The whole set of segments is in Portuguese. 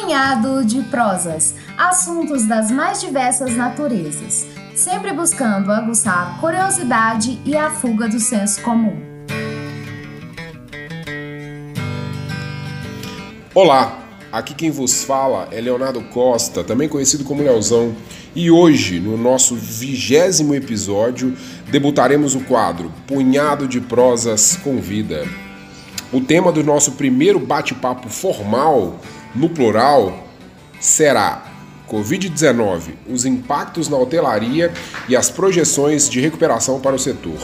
punhado de prosas, assuntos das mais diversas naturezas, sempre buscando aguçar a curiosidade e a fuga do senso comum. Olá, aqui quem vos fala é Leonardo Costa, também conhecido como Leozão, e hoje, no nosso vigésimo episódio, debutaremos o quadro Punhado de Prosas com Vida. O tema do nosso primeiro bate-papo formal, no plural, será Covid-19, os impactos na hotelaria e as projeções de recuperação para o setor.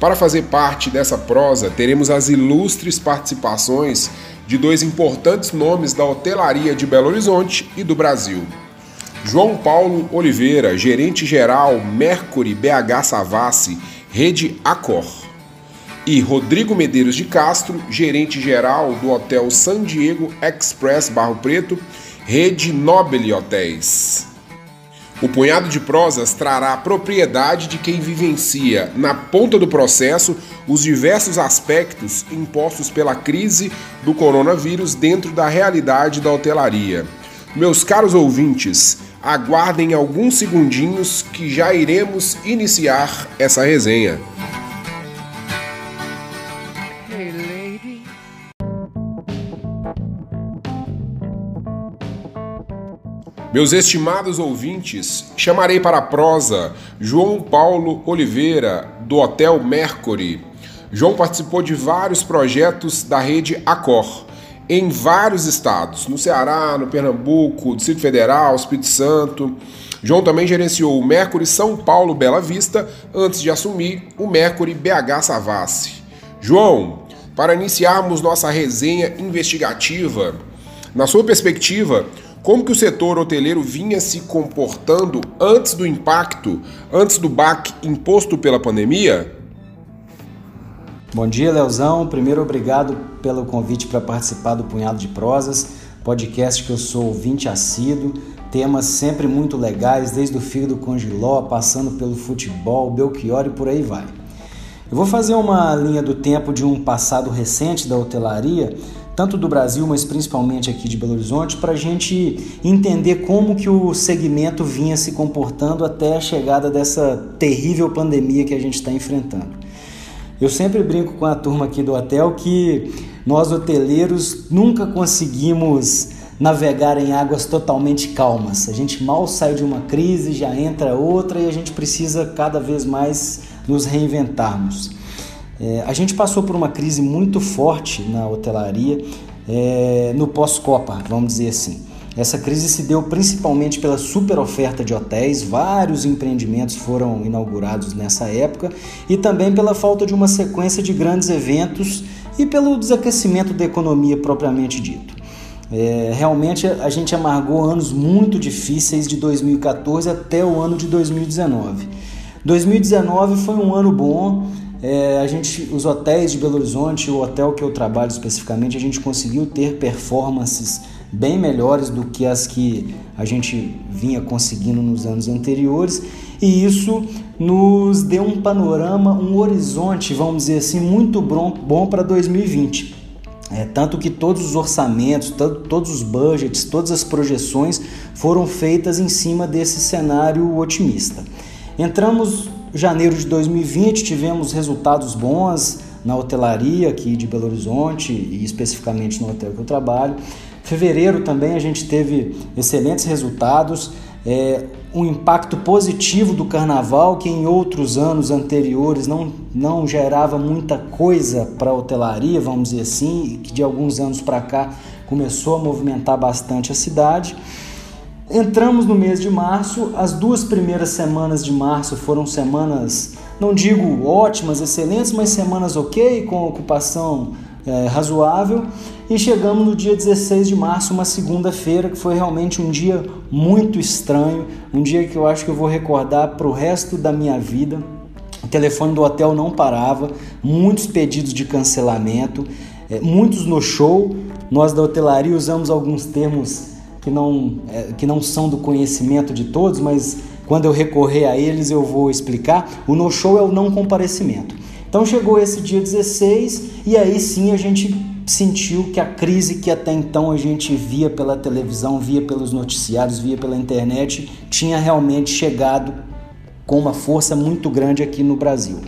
Para fazer parte dessa prosa, teremos as ilustres participações de dois importantes nomes da hotelaria de Belo Horizonte e do Brasil. João Paulo Oliveira, gerente geral Mercury BH Savassi, rede Accor e Rodrigo Medeiros de Castro, gerente geral do Hotel San Diego Express Barro Preto, rede Nobile Hotéis. O punhado de prosas trará a propriedade de quem vivencia, na ponta do processo, os diversos aspectos impostos pela crise do coronavírus dentro da realidade da hotelaria. Meus caros ouvintes, aguardem alguns segundinhos que já iremos iniciar essa resenha. Meus estimados ouvintes, chamarei para a prosa João Paulo Oliveira, do Hotel Mercury. João participou de vários projetos da rede Accor, em vários estados, no Ceará, no Pernambuco, Distrito Federal, Espírito Santo. João também gerenciou o Mercury São Paulo Bela Vista antes de assumir o Mercury BH Savassi. João, para iniciarmos nossa resenha investigativa, na sua perspectiva, como que o setor hoteleiro vinha se comportando antes do impacto, antes do baque imposto pela pandemia? Bom dia, Leozão. Primeiro, obrigado pelo convite para participar do Punhado de Prosas, podcast que eu sou ouvinte assíduo, temas sempre muito legais, desde o fígado com giló, passando pelo futebol, Belchior e por aí vai. Eu vou fazer uma linha do tempo de um passado recente da hotelaria, tanto do Brasil, mas principalmente aqui de Belo Horizonte, para a gente entender como que o segmento vinha se comportando até a chegada dessa terrível pandemia que a gente está enfrentando. Eu sempre brinco com a turma aqui do hotel que nós hoteleiros nunca conseguimos navegar em águas totalmente calmas. A gente mal sai de uma crise, já entra outra e a gente precisa cada vez mais nos reinventarmos. É, a gente passou por uma crise muito forte na hotelaria é, no pós-Copa, vamos dizer assim. Essa crise se deu principalmente pela super oferta de hotéis, vários empreendimentos foram inaugurados nessa época, e também pela falta de uma sequência de grandes eventos e pelo desaquecimento da economia propriamente dito. É, realmente a gente amargou anos muito difíceis de 2014 até o ano de 2019. 2019 foi um ano bom, é, a gente, os hotéis de Belo Horizonte, o hotel que eu trabalho especificamente, a gente conseguiu ter performances bem melhores do que as que a gente vinha conseguindo nos anos anteriores, e isso nos deu um panorama, um horizonte, vamos dizer assim, muito bom, bom para 2020. É, tanto que todos os orçamentos, todos os budgets, todas as projeções foram feitas em cima desse cenário otimista. Entramos janeiro de 2020 tivemos resultados bons na hotelaria aqui de Belo Horizonte e especificamente no hotel que eu trabalho. Fevereiro também a gente teve excelentes resultados, é, um impacto positivo do carnaval que em outros anos anteriores não, não gerava muita coisa para a hotelaria, vamos dizer assim, que de alguns anos para cá começou a movimentar bastante a cidade. Entramos no mês de março, as duas primeiras semanas de março foram semanas, não digo ótimas, excelentes, mas semanas ok, com ocupação é, razoável. E chegamos no dia 16 de março, uma segunda-feira, que foi realmente um dia muito estranho, um dia que eu acho que eu vou recordar para o resto da minha vida. O telefone do hotel não parava, muitos pedidos de cancelamento, é, muitos no show. Nós da hotelaria usamos alguns termos que não, é, que não são do conhecimento de todos, mas quando eu recorrer a eles eu vou explicar. O no-show é o não comparecimento. Então chegou esse dia 16 e aí sim a gente sentiu que a crise que até então a gente via pela televisão, via pelos noticiários, via pela internet, tinha realmente chegado com uma força muito grande aqui no Brasil.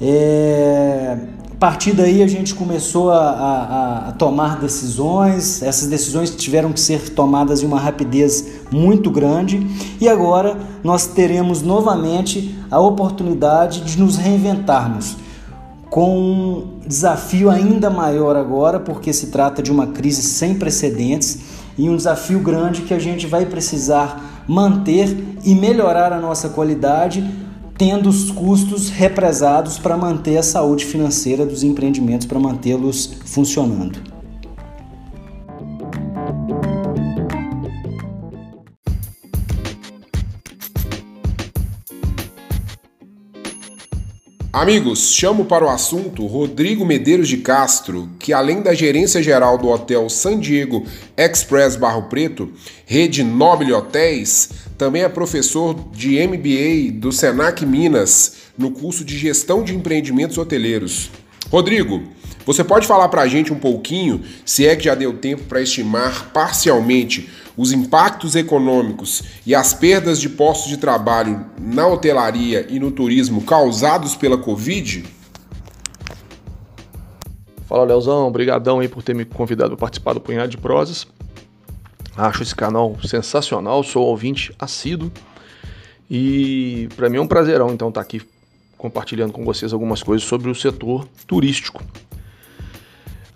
É... A partir daí a gente começou a, a, a, tomar decisões, essas decisões tiveram que ser tomadas em uma rapidez muito grande. E agora nós teremos novamente a oportunidade de nos reinventarmos com um desafio ainda maior agora, porque se trata de uma crise sem precedentes e um desafio grande que a gente vai precisar manter e melhorar a nossa qualidade, tendo os custos represados para manter a saúde financeira dos empreendimentos, para mantê-los funcionando. Amigos, chamo para o assunto Rodrigo Medeiros de Castro, que além da gerência geral do Hotel San Diego Express Barro Preto, rede Nobile Hotéis, também é professor de MBA do Senac Minas, no curso de Gestão de Empreendimentos Hoteleiros. Rodrigo, você pode falar para a gente um pouquinho, se é que já deu tempo para estimar parcialmente os impactos econômicos e as perdas de postos de trabalho na hotelaria e no turismo causados pela Covid? Fala, Leozão. Obrigadão aí por ter me convidado para participar do Punhado de Prosas. Acho esse canal sensacional, sou ouvinte assíduo e para mim é um prazerão então estar tá aqui compartilhando com vocês algumas coisas sobre o setor turístico.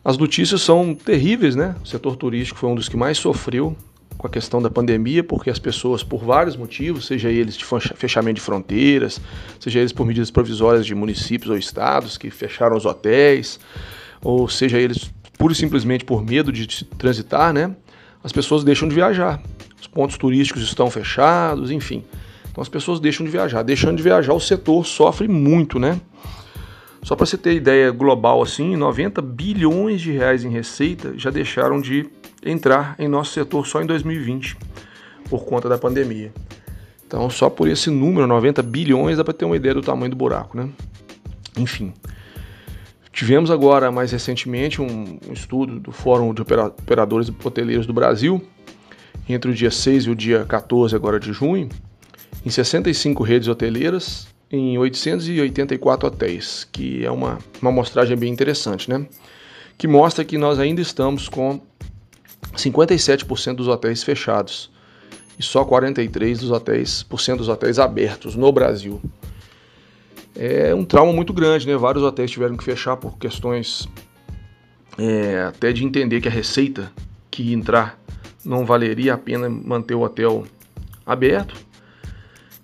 As notícias são terríveis, né? O setor turístico foi um dos que mais sofreu com a questão da pandemia, porque as pessoas, por vários motivos, seja eles de fechamento de fronteiras, seja eles por medidas provisórias de municípios ou estados que fecharam os hotéis, ou seja eles pura e simplesmente por medo de transitar, né? As pessoas deixam de viajar. Os pontos turísticos estão fechados, enfim. Então as pessoas deixam de viajar. Deixando de viajar, o setor sofre muito, né? Só para você ter ideia global assim, 90 bilhões de reais em receita já deixaram de entrar em nosso setor só em 2020, por conta da pandemia. Então, só por esse número, 90 bilhões, dá para ter uma ideia do tamanho do buraco, né? Enfim. Tivemos agora, mais recentemente, um, um estudo do Fórum de Operadores Hoteleiros do Brasil, entre o dia 6 e o dia 14 agora de junho, em 65 redes hoteleiras, em 884 hotéis, que é uma, uma amostragem bem interessante, né? Que mostra que nós ainda estamos com 57% dos hotéis fechados e só 43% dos hotéis, por cento dos hotéis abertos no Brasil. É um trauma muito grande, né? Vários hotéis tiveram que fechar por questões é, até de entender que a receita que entrar não valeria a pena manter o hotel aberto.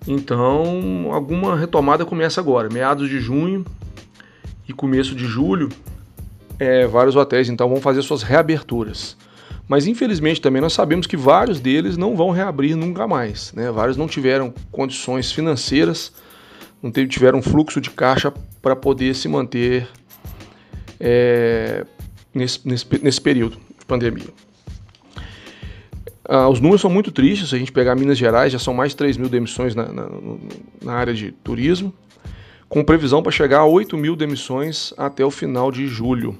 Então, alguma retomada começa agora, meados de junho e começo de julho. É, vários hotéis então vão fazer suas reaberturas. Mas infelizmente também nós sabemos que vários deles não vão reabrir nunca mais. Né? Vários não tiveram condições financeiras, não tiveram fluxo de caixa para poder se manter é, nesse, nesse, nesse período de pandemia. Ah, os números são muito tristes. Se a gente pegar Minas Gerais, já são mais de 3 mil demissões na, na, na área de turismo, com previsão para chegar a 8 mil demissões até o final de julho.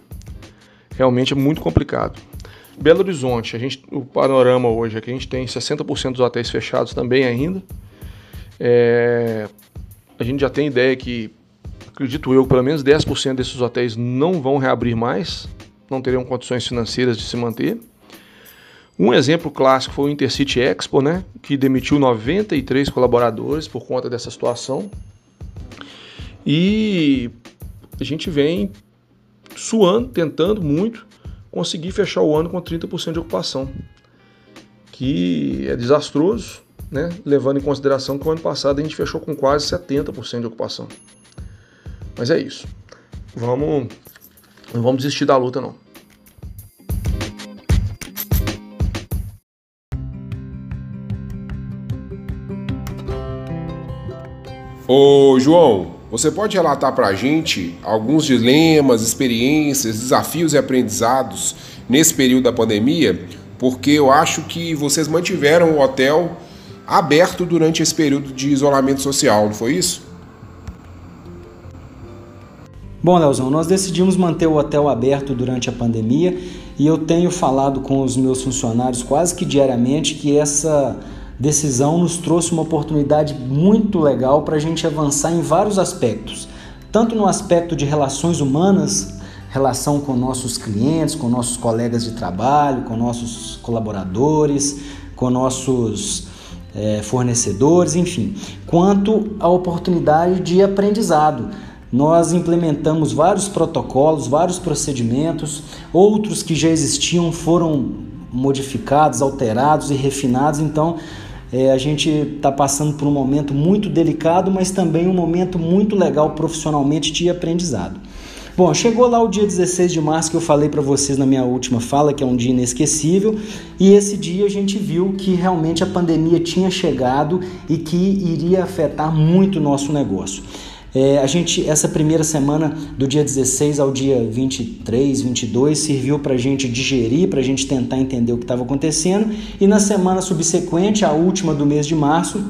Realmente é muito complicado. Belo Horizonte, a gente, o panorama hoje é que a gente tem 60% dos hotéis fechados também ainda. É, a gente já tem ideia que, acredito eu, pelo menos 10% desses hotéis não vão reabrir mais, não teriam condições financeiras de se manter. Um exemplo clássico foi o Intercity Expo, né, que demitiu 93 colaboradores por conta dessa situação. E a gente vem suando, tentando muito conseguir fechar o ano com 30% de ocupação, que é desastroso, né? levando em consideração que o ano passado a gente fechou com quase 70% de ocupação. Mas é isso. Vamos, não vamos desistir da luta não. Ô João, você pode relatar para a gente alguns dilemas, experiências, desafios e aprendizados nesse período da pandemia? Porque eu acho que vocês mantiveram o hotel aberto durante esse período de isolamento social, não foi isso? Bom, Leozão, nós decidimos manter o hotel aberto durante a pandemia e eu tenho falado com os meus funcionários quase que diariamente que essa decisão nos trouxe uma oportunidade muito legal para a gente avançar em vários aspectos, tanto no aspecto de relações humanas, relação com nossos clientes, com nossos colegas de trabalho, com nossos colaboradores, com nossos é, fornecedores, enfim, quanto à oportunidade de aprendizado. Nós implementamos vários protocolos, vários procedimentos, outros que já existiam foram modificados, alterados e refinados. Então, é, a gente está passando por um momento muito delicado, mas também um momento muito legal profissionalmente de aprendizado. Bom, chegou lá o dia 16 de março que eu falei para vocês na minha última fala, que é um dia inesquecível, e esse dia a gente viu que realmente a pandemia tinha chegado e que iria afetar muito o nosso negócio. É, a gente, essa primeira semana, do dia 16 ao dia 23, 22, serviu para a gente digerir, para a gente tentar entender o que estava acontecendo, e na semana subsequente, a última do mês de março,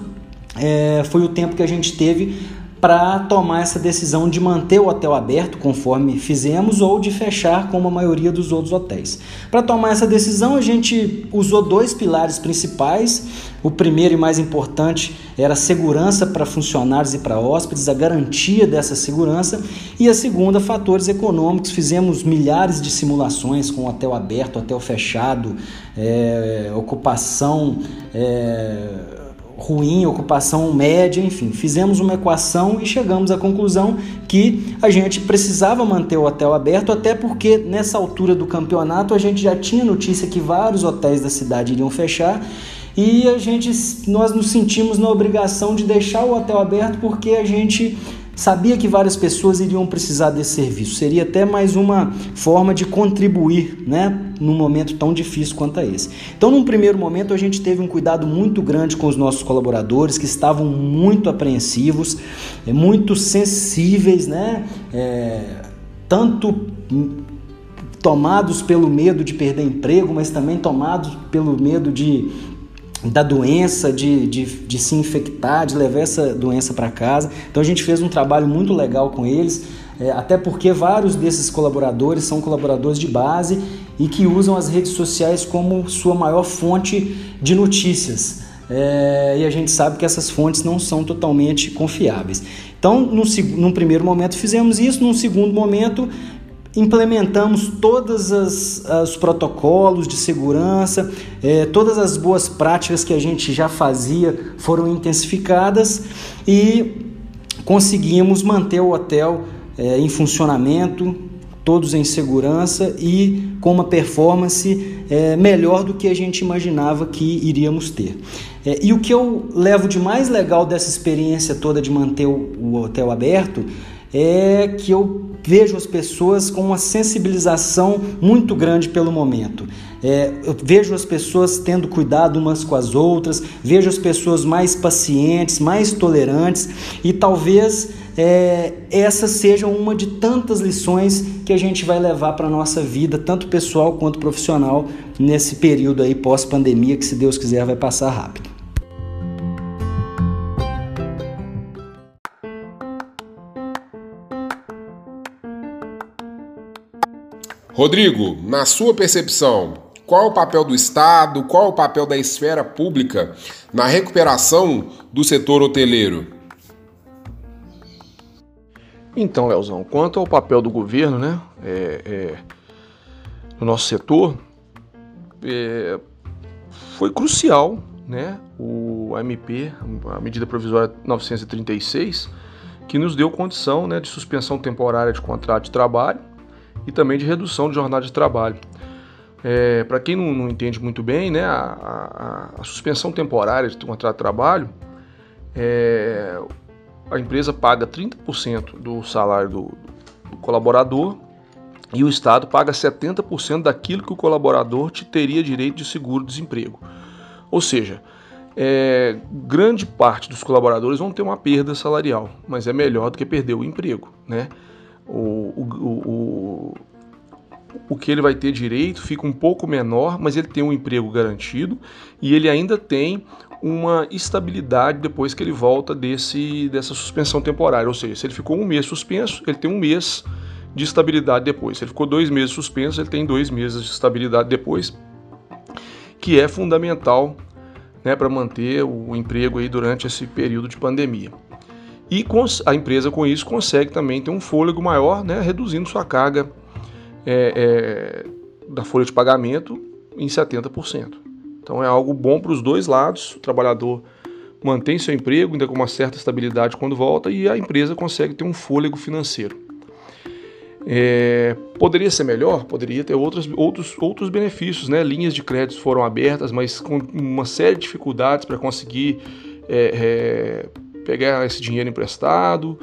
é, foi o tempo que a gente teve para tomar essa decisão de manter o hotel aberto, conforme fizemos, ou de fechar, como a maioria dos outros hotéis. Para tomar essa decisão, a gente usou dois pilares principais. O primeiro e mais importante era a segurança para funcionários e para hóspedes, a garantia dessa segurança, e a segunda, fatores econômicos. Fizemos milhares de simulações com hotel aberto, hotel fechado, é, ocupação. É, ruim, ocupação média, enfim, fizemos uma equação e chegamos à conclusão que a gente precisava manter o hotel aberto, até porque nessa altura do campeonato a gente já tinha notícia que vários hotéis da cidade iriam fechar e a gente nós nos sentimos na obrigação de deixar o hotel aberto porque a gente Sabia que várias pessoas iriam precisar desse serviço. Seria até mais uma forma de contribuir, né, num momento tão difícil quanto esse. Então, num primeiro momento, a gente teve um cuidado muito grande com os nossos colaboradores, que estavam muito apreensivos, é, muito sensíveis, né, é, tanto tomados pelo medo de perder emprego, mas também tomados pelo medo de da doença, de, de, de se infectar, de levar essa doença para casa. Então a gente fez um trabalho muito legal com eles, é, até porque vários desses colaboradores são colaboradores de base e que usam as redes sociais como sua maior fonte de notícias. É, e a gente sabe que essas fontes não são totalmente confiáveis. Então, no, num primeiro momento fizemos isso, num segundo momento implementamos todos os protocolos de segurança, é, todas as boas práticas que a gente já fazia foram intensificadas e conseguimos manter o hotel é, em funcionamento, todos em segurança e com uma performance é, melhor do que a gente imaginava que iríamos ter. E o que eu levo de mais legal dessa experiência toda de manter o, o hotel aberto é que eu vejo as pessoas com uma sensibilização muito grande pelo momento. É, eu vejo as pessoas tendo cuidado umas com as outras, vejo as pessoas mais pacientes, mais tolerantes e talvez é, essa seja uma de tantas lições que a gente vai levar para a nossa vida, tanto pessoal quanto profissional, nesse período aí pós-pandemia que, se Deus quiser, vai passar rápido. Rodrigo, na sua percepção, qual o papel do Estado, qual o papel da esfera pública na recuperação do setor hoteleiro? Então, Leozão, quanto ao papel do governo, né, é, é, no nosso setor, é, foi crucial, né, o MP, a medida provisória 936, que nos deu condição, né, de suspensão temporária de contrato de trabalho e também de redução de jornada de trabalho. É, Para quem não, não, entende muito bem, né, a, a, a, suspensão temporária de contrato de trabalho, é, a empresa paga 30% do salário do, do, colaborador e o Estado paga 70% daquilo que o colaborador te teria direito de seguro-desemprego. Ou seja, é, grande parte dos colaboradores vão ter uma perda salarial, mas é melhor do que perder o emprego, né? O, o, o, o que ele vai ter direito fica um pouco menor, mas ele tem um emprego garantido e ele ainda tem uma estabilidade depois que ele volta desse, dessa suspensão temporária. Ou seja, se ele ficou um mês suspenso, ele tem um mês de estabilidade depois. Se ele ficou dois meses suspenso, ele tem dois meses de estabilidade depois, que é fundamental né, para manter o emprego aí durante esse período de pandemia. E a empresa com isso consegue também ter um fôlego maior, né, reduzindo sua carga é, é, da folha de pagamento em 70%. Então é algo bom para os dois lados. O trabalhador mantém seu emprego, ainda com uma certa estabilidade quando volta, e a empresa consegue ter um fôlego financeiro. É, poderia ser melhor? Poderia ter outros, outros, outros benefícios, né? Linhas de crédito foram abertas, mas com uma série de dificuldades para conseguir é, é, pegar esse dinheiro emprestado.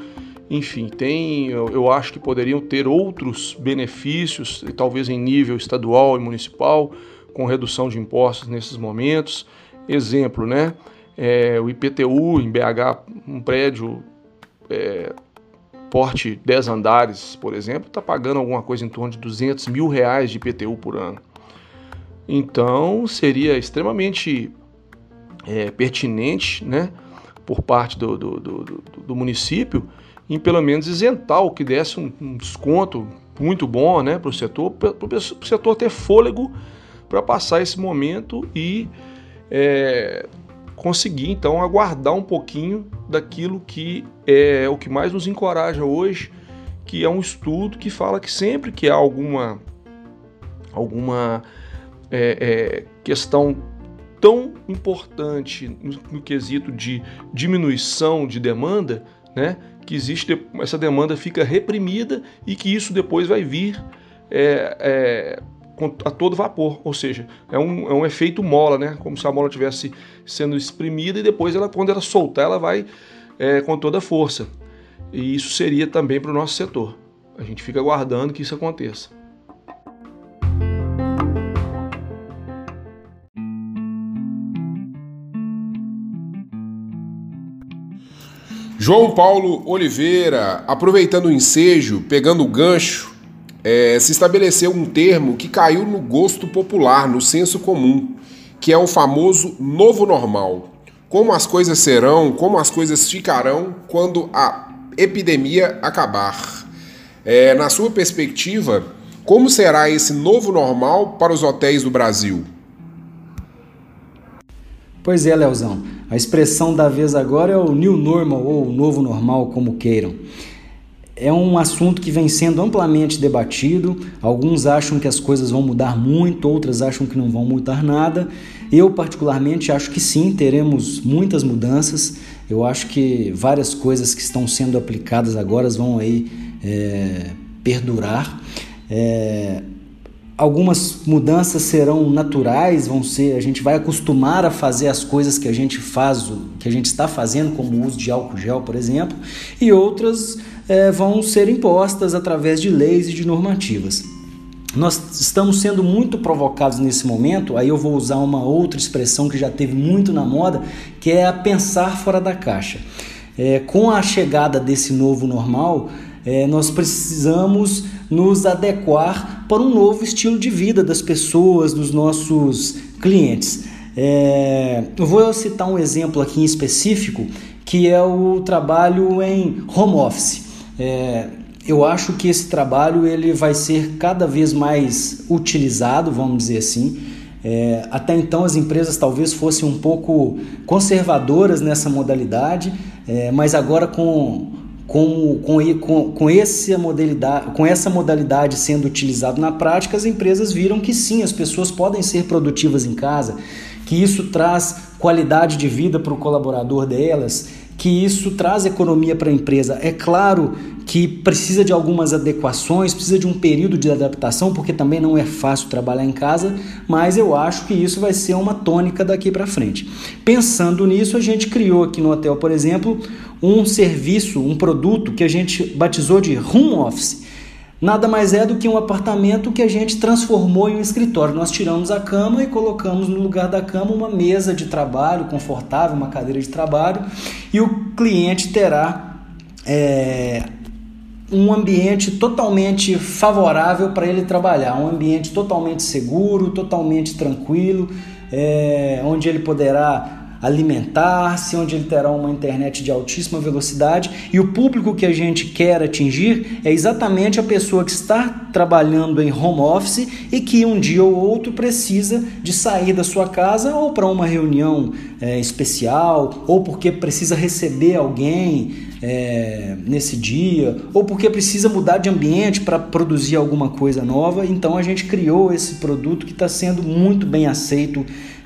Enfim, tem, eu, eu, acho que poderiam ter outros benefícios, talvez em nível estadual e municipal, com redução de impostos nesses momentos. Exemplo, né? É, o IPTU em BH, um prédio é, porte 10 andares, por exemplo, está pagando alguma coisa em torno de 200 mil reais de IPTU por ano. Então, seria extremamente é, pertinente, né, por parte do, do, do, do, município, em pelo menos isentar o que desse um, um desconto muito bom né, para o setor, para o setor ter fôlego para passar esse momento e é, conseguir então aguardar um pouquinho daquilo que é o que mais nos encoraja hoje, que é um estudo que fala que sempre que há alguma alguma é, é, questão tão importante no, no, quesito de diminuição de demanda, né, que existe essa demanda fica reprimida e que isso depois vai vir é, é a todo vapor, ou seja, é um, é um efeito mola, né? Como se a mola estivesse sendo exprimida e depois ela, quando ela soltar, ela vai é, com toda a força. E isso seria também para o nosso setor. A gente fica aguardando que isso aconteça. João Paulo Oliveira, aproveitando o ensejo, pegando o gancho, é, se estabeleceu um termo que caiu no gosto popular, no senso comum, que é o famoso novo normal. Como as coisas serão, como as coisas ficarão quando a epidemia acabar. É, na sua perspectiva, como será esse novo normal para os hotéis do Brasil? Pois é, Leozão. A expressão da vez agora é o new normal ou novo normal, como queiram é um assunto que vem sendo amplamente debatido. Alguns acham que as coisas vão mudar muito, outras acham que não vão mudar nada. Eu, particularmente, acho que sim, teremos muitas mudanças. Eu acho que várias coisas que estão sendo aplicadas agora vão aí é, perdurar. É, algumas mudanças serão naturais, vão ser, a gente vai acostumar a fazer as coisas que a gente faz, que a gente está fazendo, como o uso de álcool gel, por exemplo, e outras é, vão ser impostas através de leis e de normativas. Nós estamos sendo muito provocados nesse momento, aí eu vou usar uma outra expressão que já teve muito na moda, que é a pensar fora da caixa. É, com a chegada desse novo normal, é, nós precisamos nos adequar para um novo estilo de vida das pessoas, dos nossos clientes. É, eu vou citar um exemplo aqui em específico, que é o trabalho em home office. É, eu acho que esse trabalho ele vai ser cada vez mais utilizado, vamos dizer assim. É, até então as empresas talvez fossem um pouco conservadoras nessa modalidade, é, mas agora com, com, com, com, essa modalidade, com essa modalidade sendo utilizada na prática, as empresas viram que sim, as pessoas podem ser produtivas em casa, que isso traz qualidade de vida para o colaborador delas que isso traz economia para a empresa. É claro que precisa de algumas adequações, precisa de um período de adaptação, porque também não é fácil trabalhar em casa, mas eu acho que isso vai ser uma tônica daqui para frente. Pensando nisso, a gente criou aqui no hotel, por exemplo, um serviço, um produto que a gente batizou de Home Office nada mais é do que um apartamento que a gente transformou em um escritório. Nós tiramos a cama e colocamos no lugar da cama uma mesa de trabalho confortável, uma cadeira de trabalho, e o cliente terá é, um ambiente totalmente favorável para ele trabalhar, um ambiente totalmente seguro, totalmente tranquilo, é, onde ele poderá alimentar-se, onde ele terá uma internet de altíssima velocidade e o público que a gente quer atingir é exatamente a pessoa que está trabalhando em home office e que um dia ou outro precisa de sair da sua casa ou para uma reunião é, especial ou porque precisa receber alguém é, nesse dia, ou porque precisa mudar de ambiente para produzir alguma coisa nova. Então a gente criou esse produto que está sendo muito bem aceito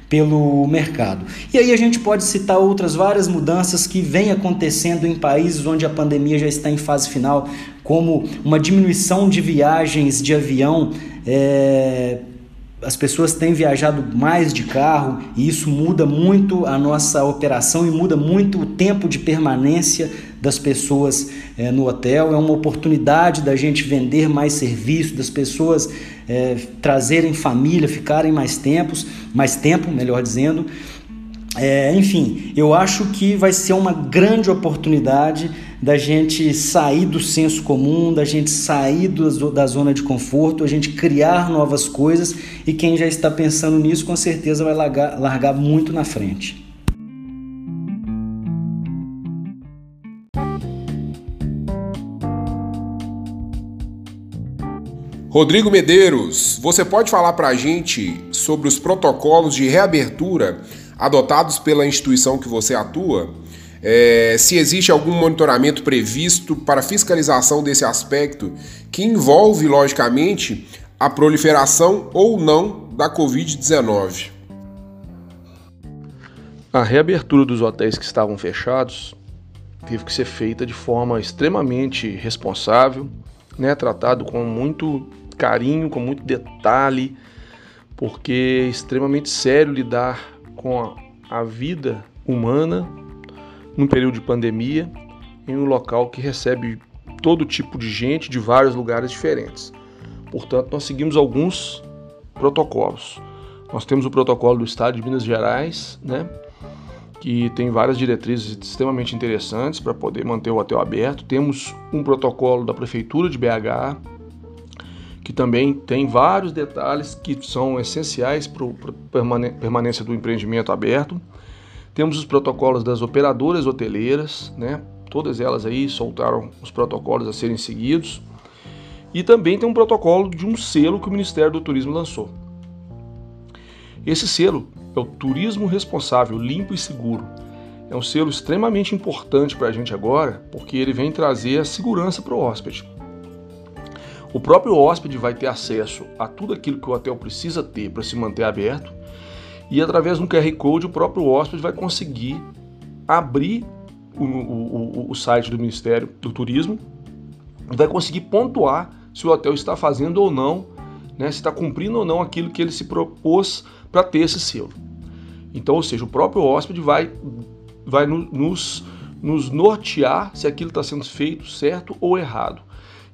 pelo mercado. E aí a gente pode citar outras várias mudanças que vêm acontecendo em países onde a pandemia já está em fase final, como uma diminuição de viagens de avião. É, as pessoas têm viajado mais de carro e isso muda muito a nossa operação e muda muito o tempo de permanência das pessoas é, no hotel. É uma oportunidade da gente vender mais serviço, das pessoas é, trazerem família, ficarem mais tempos, mais tempo, melhor dizendo. É, enfim, eu acho que vai ser uma grande oportunidade da gente sair do senso comum, da gente sair do, da zona de conforto, a gente criar novas coisas e quem já está pensando nisso com certeza vai largar, largar muito na frente. Rodrigo Medeiros, você pode falar para a gente sobre os protocolos de reabertura adotados pela instituição que você atua, é, se existe algum monitoramento previsto para fiscalização desse aspecto que envolve, logicamente, a proliferação ou não da Covid-19. A reabertura dos hotéis que estavam fechados teve que ser feita de forma extremamente responsável, né, tratado com muito carinho, com muito detalhe, porque é extremamente sério lidar com a vida humana num período de pandemia em um local que recebe todo tipo de gente de vários lugares diferentes. Portanto, nós seguimos alguns protocolos. Nós temos o protocolo do Estado de Minas Gerais, né, que tem várias diretrizes extremamente interessantes para poder manter o hotel aberto. Temos um protocolo da Prefeitura de BH, também tem vários detalhes que são essenciais para a permanência do empreendimento aberto. Temos os protocolos das operadoras hoteleiras, né? todas elas aí soltaram os protocolos a serem seguidos. E também tem um protocolo de um selo que o Ministério do Turismo lançou. Esse selo é o Turismo Responsável, Limpo e Seguro. É um selo extremamente importante para a gente agora, porque ele vem trazer a segurança para o hóspede. O próprio hóspede vai ter acesso a tudo aquilo que o hotel precisa ter para se manter aberto e através de um QR Code o próprio hóspede vai conseguir abrir o, o, o site do Ministério do Turismo e vai conseguir pontuar se o hotel está fazendo ou não, né, se está cumprindo ou não aquilo que ele se propôs para ter esse selo. Então, ou seja, o próprio hóspede vai, vai nos, nos nortear se aquilo está sendo feito certo ou errado.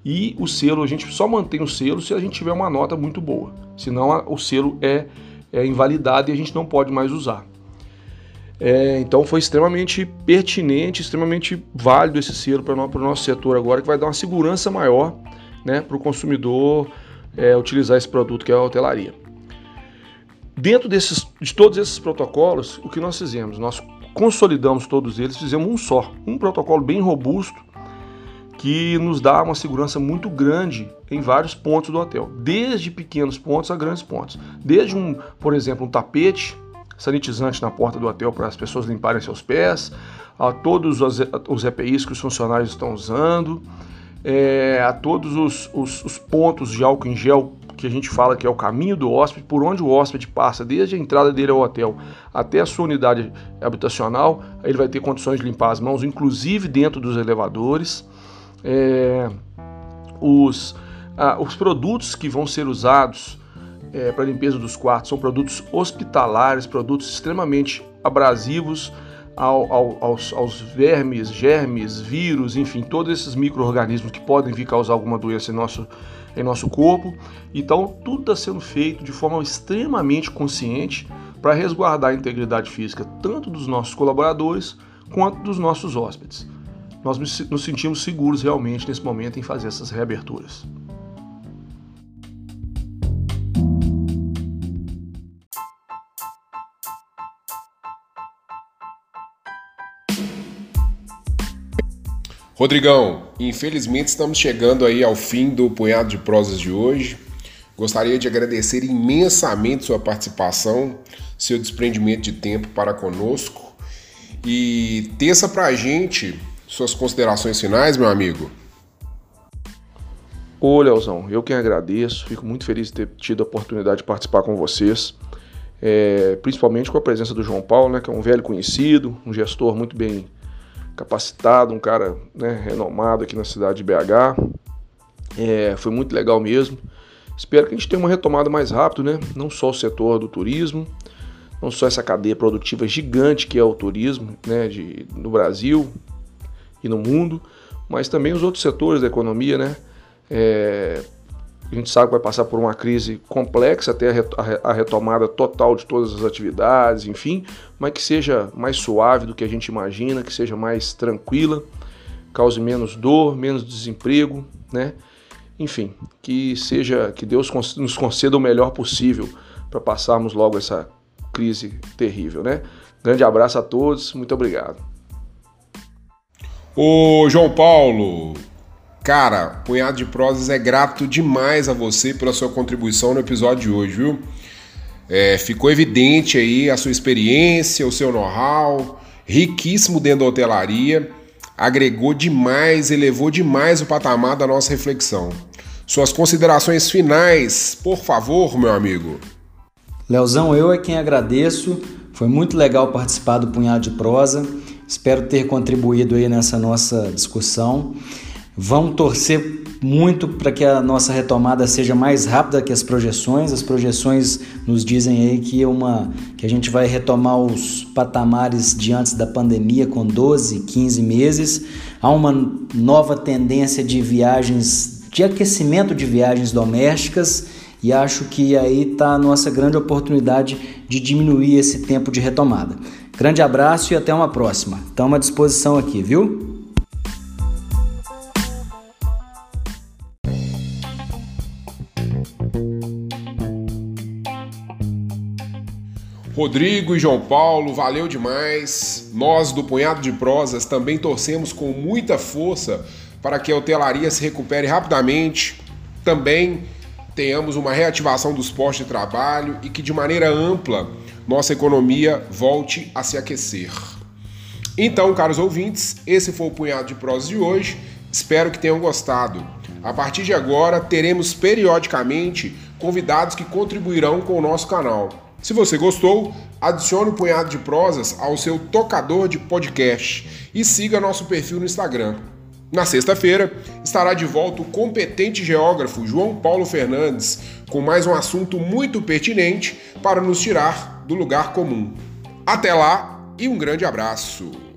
E o selo, a gente só mantém o selo se a gente tiver uma nota muito boa. Senão o selo é, é invalidado e a gente não pode mais usar. É, então foi extremamente pertinente, extremamente válido esse selo para o nosso setor agora, que vai dar uma segurança maior né, para o consumidor é, utilizar esse produto que é a hotelaria. Dentro desses, de todos esses protocolos, o que nós fizemos? Nós consolidamos todos eles, fizemos um só, um protocolo bem robusto, que nos dá uma segurança muito grande em vários pontos do hotel, desde pequenos pontos a grandes pontos. Desde um, por exemplo, um tapete sanitizante na porta do hotel para as pessoas limparem seus pés, a todos os, os EPIs que os funcionários estão usando, é, a todos os, os, os pontos de álcool em gel que a gente fala que é o caminho do hóspede, por onde o hóspede passa, desde a entrada dele ao hotel até a sua unidade habitacional, ele vai ter condições de limpar as mãos, inclusive dentro dos elevadores é, os, ah, os produtos que vão ser usados é, para limpeza dos quartos são produtos hospitalares, produtos extremamente abrasivos ao, ao, aos, aos, vermes, germes, vírus, enfim, todos esses micro-organismos que podem vir causar alguma doença em nosso, em nosso corpo. Então, tudo está sendo feito de forma extremamente consciente para resguardar a integridade física tanto dos nossos colaboradores quanto dos nossos hóspedes nós nos sentimos seguros realmente nesse momento em fazer essas reaberturas. Rodrigão, infelizmente estamos chegando aí ao fim do punhado de prosas de hoje. Gostaria de agradecer imensamente sua participação, seu desprendimento de tempo para conosco e terça para a gente suas considerações finais, meu amigo. Ô, Leozão, eu quem agradeço, fico muito feliz de ter tido a oportunidade de participar com vocês, é, principalmente com a presença do João Paulo, né, que é um velho conhecido, um gestor muito bem capacitado, um cara né, renomado aqui na cidade de BH. É, foi muito legal mesmo. Espero que a gente tenha uma retomada mais rápido, né? Não só o setor do turismo, não só essa cadeia produtiva gigante que é o turismo, né, de, no Brasil e no mundo, mas também os outros setores da economia, né? É, a gente sabe que vai passar por uma crise complexa até a retomada total de todas as atividades, enfim, mas que seja mais suave do que a gente imagina, que seja mais tranquila, cause menos dor, menos desemprego, né? Enfim, que seja que Deus nos conceda o melhor possível para passarmos logo essa crise terrível, né? Grande abraço a todos, muito obrigado. Ô João Paulo, Cara, Punhado de Prosas é grato demais a você pela sua contribuição no episódio de hoje, viu? É, ficou evidente aí a sua experiência, o seu know-how, riquíssimo dentro da hotelaria, agregou demais, elevou demais o patamar da nossa reflexão. Suas considerações finais, por favor, meu amigo. Leozão, eu é quem agradeço. Foi muito legal participar do Punhado de Prosa. Espero ter contribuído aí nessa nossa discussão. Vamos torcer muito para que a nossa retomada seja mais rápida que as projeções. As projeções nos dizem aí que, uma, que a gente vai retomar os patamares de antes da pandemia com 12, 15 meses. Há uma nova tendência de viagens, de aquecimento de viagens domésticas e acho que aí está a nossa grande oportunidade de diminuir esse tempo de retomada. Grande abraço e até uma próxima. Estamos à disposição aqui, viu? Rodrigo e João Paulo, valeu demais. Nós do Punhado de Prosas também torcemos com muita força para que a hotelaria se recupere rapidamente. Também tenhamos uma reativação dos postos de trabalho e que de maneira ampla nossa economia volte a se aquecer. Então, caros ouvintes, esse foi o Punhado de Prosas de hoje. Espero que tenham gostado. A partir de agora, teremos periodicamente convidados que contribuirão com o nosso canal. Se você gostou, adicione o punhado de prosas ao seu tocador de podcast e siga nosso perfil no Instagram. Na sexta-feira, estará de volta o competente geógrafo João Paulo Fernandes com mais um assunto muito pertinente para nos tirar do lugar comum. Até lá e um grande abraço!